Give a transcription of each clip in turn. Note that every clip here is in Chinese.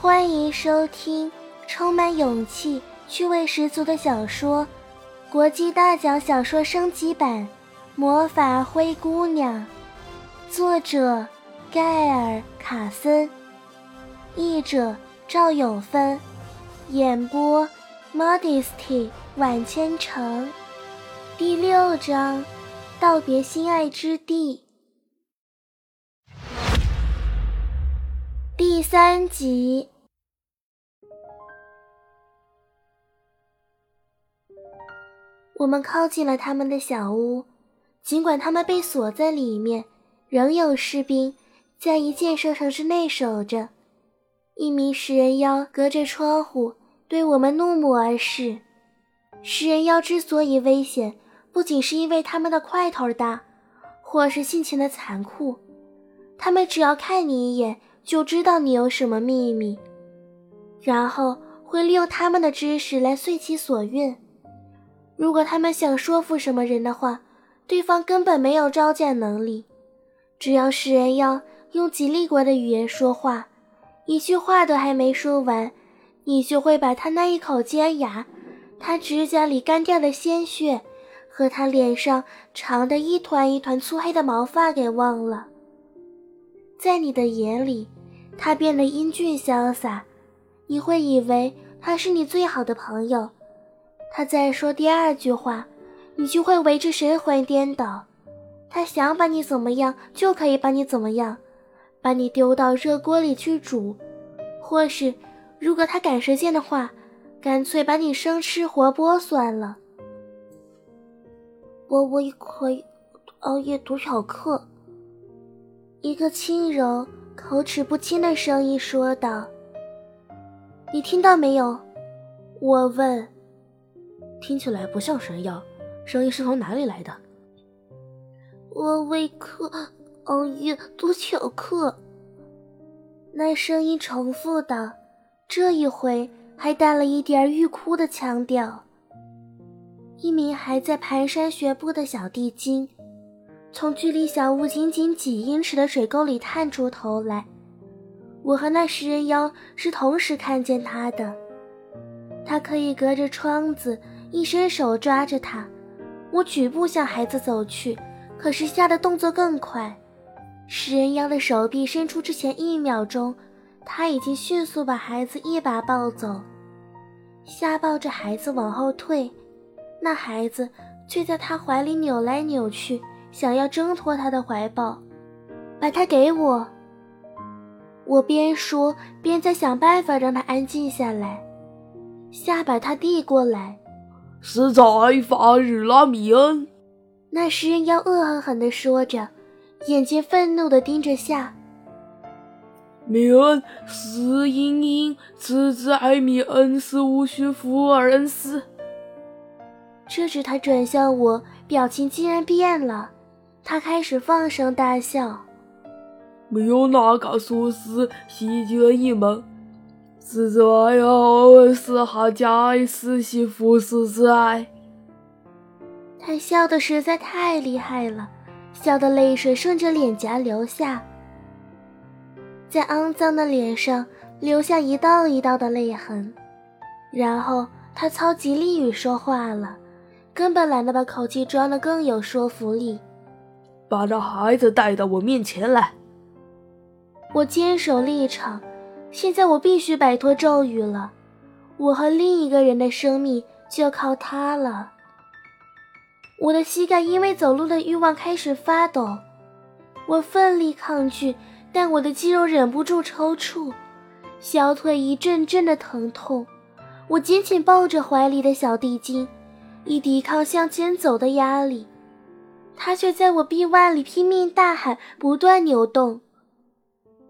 欢迎收听充满勇气、趣味十足的小说《国际大奖小说升级版：魔法灰姑娘》，作者盖尔·卡森，译者赵永芬，演播 Modesty 晚千城，第六章道别心爱之地，第三集。我们靠近了他们的小屋，尽管他们被锁在里面，仍有士兵在一箭射程之内守着。一名食人妖隔着窗户对我们怒目而视。食人妖之所以危险，不仅是因为他们的块头大，或是性情的残酷，他们只要看你一眼就知道你有什么秘密，然后会利用他们的知识来遂其所愿。如果他们想说服什么人的话，对方根本没有招架能力。只要食人妖用吉利国的语言说话，一句话都还没说完，你就会把他那一口尖牙、他指甲里干掉的鲜血和他脸上长的一团一团粗黑的毛发给忘了。在你的眼里，他变得英俊潇洒，你会以为他是你最好的朋友。他再说第二句话，你就会为之神魂颠倒。他想把你怎么样，就可以把你怎么样，把你丢到热锅里去煮，或是，如果他赶时间的话，干脆把你生吃活剥算了。我我也可以熬夜读小课。一个轻柔、口齿不清的声音说道：“你听到没有？”我问。听起来不像神药，声音是从哪里来的？我为客熬夜读巧克。那声音重复道，这一回还带了一点欲哭的腔调。一名还在蹒跚学步的小地精，从距离小屋仅仅几英尺的水沟里探出头来。我和那食人妖是同时看见他的，他可以隔着窗子。一伸手抓着他，我举步向孩子走去，可是吓得动作更快。食人妖的手臂伸出之前一秒钟，他已经迅速把孩子一把抱走，吓抱着孩子往后退，那孩子却在他怀里扭来扭去，想要挣脱他的怀抱。把他给我！我边说边在想办法让他安静下来，下把他递过来。是在法日拉，米恩。那食人妖恶狠狠地说着，眼睛愤怒地盯着夏。米恩，是茵茵，侄子埃米恩斯无需福尔恩斯。这时他转向我，表情竟然变了，他开始放声大笑。没有哪个说是细节一门。是最后是他家儿媳妇是之爱。他笑的实在太厉害了，笑的泪水顺着脸颊流下，在肮脏的脸上留下一道一道的泪痕。然后他操吉利语说话了，根本懒得把口气装得更有说服力。把这孩子带到我面前来。我坚守立场。现在我必须摆脱咒语了，我和另一个人的生命就要靠它了。我的膝盖因为走路的欲望开始发抖，我奋力抗拒，但我的肌肉忍不住抽搐，小腿一阵阵的疼痛。我紧紧抱着怀里的小地精，以抵抗向前走的压力，它却在我臂弯里拼命大喊，不断扭动。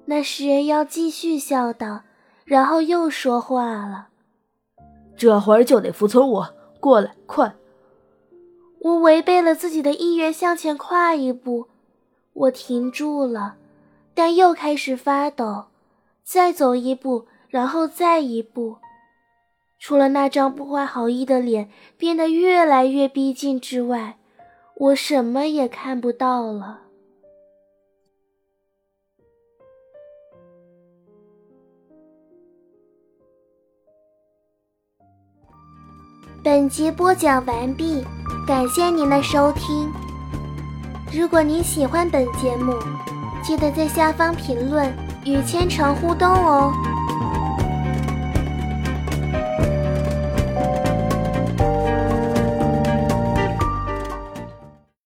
那食人妖继续笑道，然后又说话了：“这会儿就得服从我，过来，快！”我违背了自己的意愿，向前跨一步，我停住了，但又开始发抖。再走一步，然后再一步，除了那张不怀好意的脸变得越来越逼近之外，我什么也看不到了。本集播讲完毕感谢您的收听。如果您喜欢本节目记得在下方评论与千城互动哦。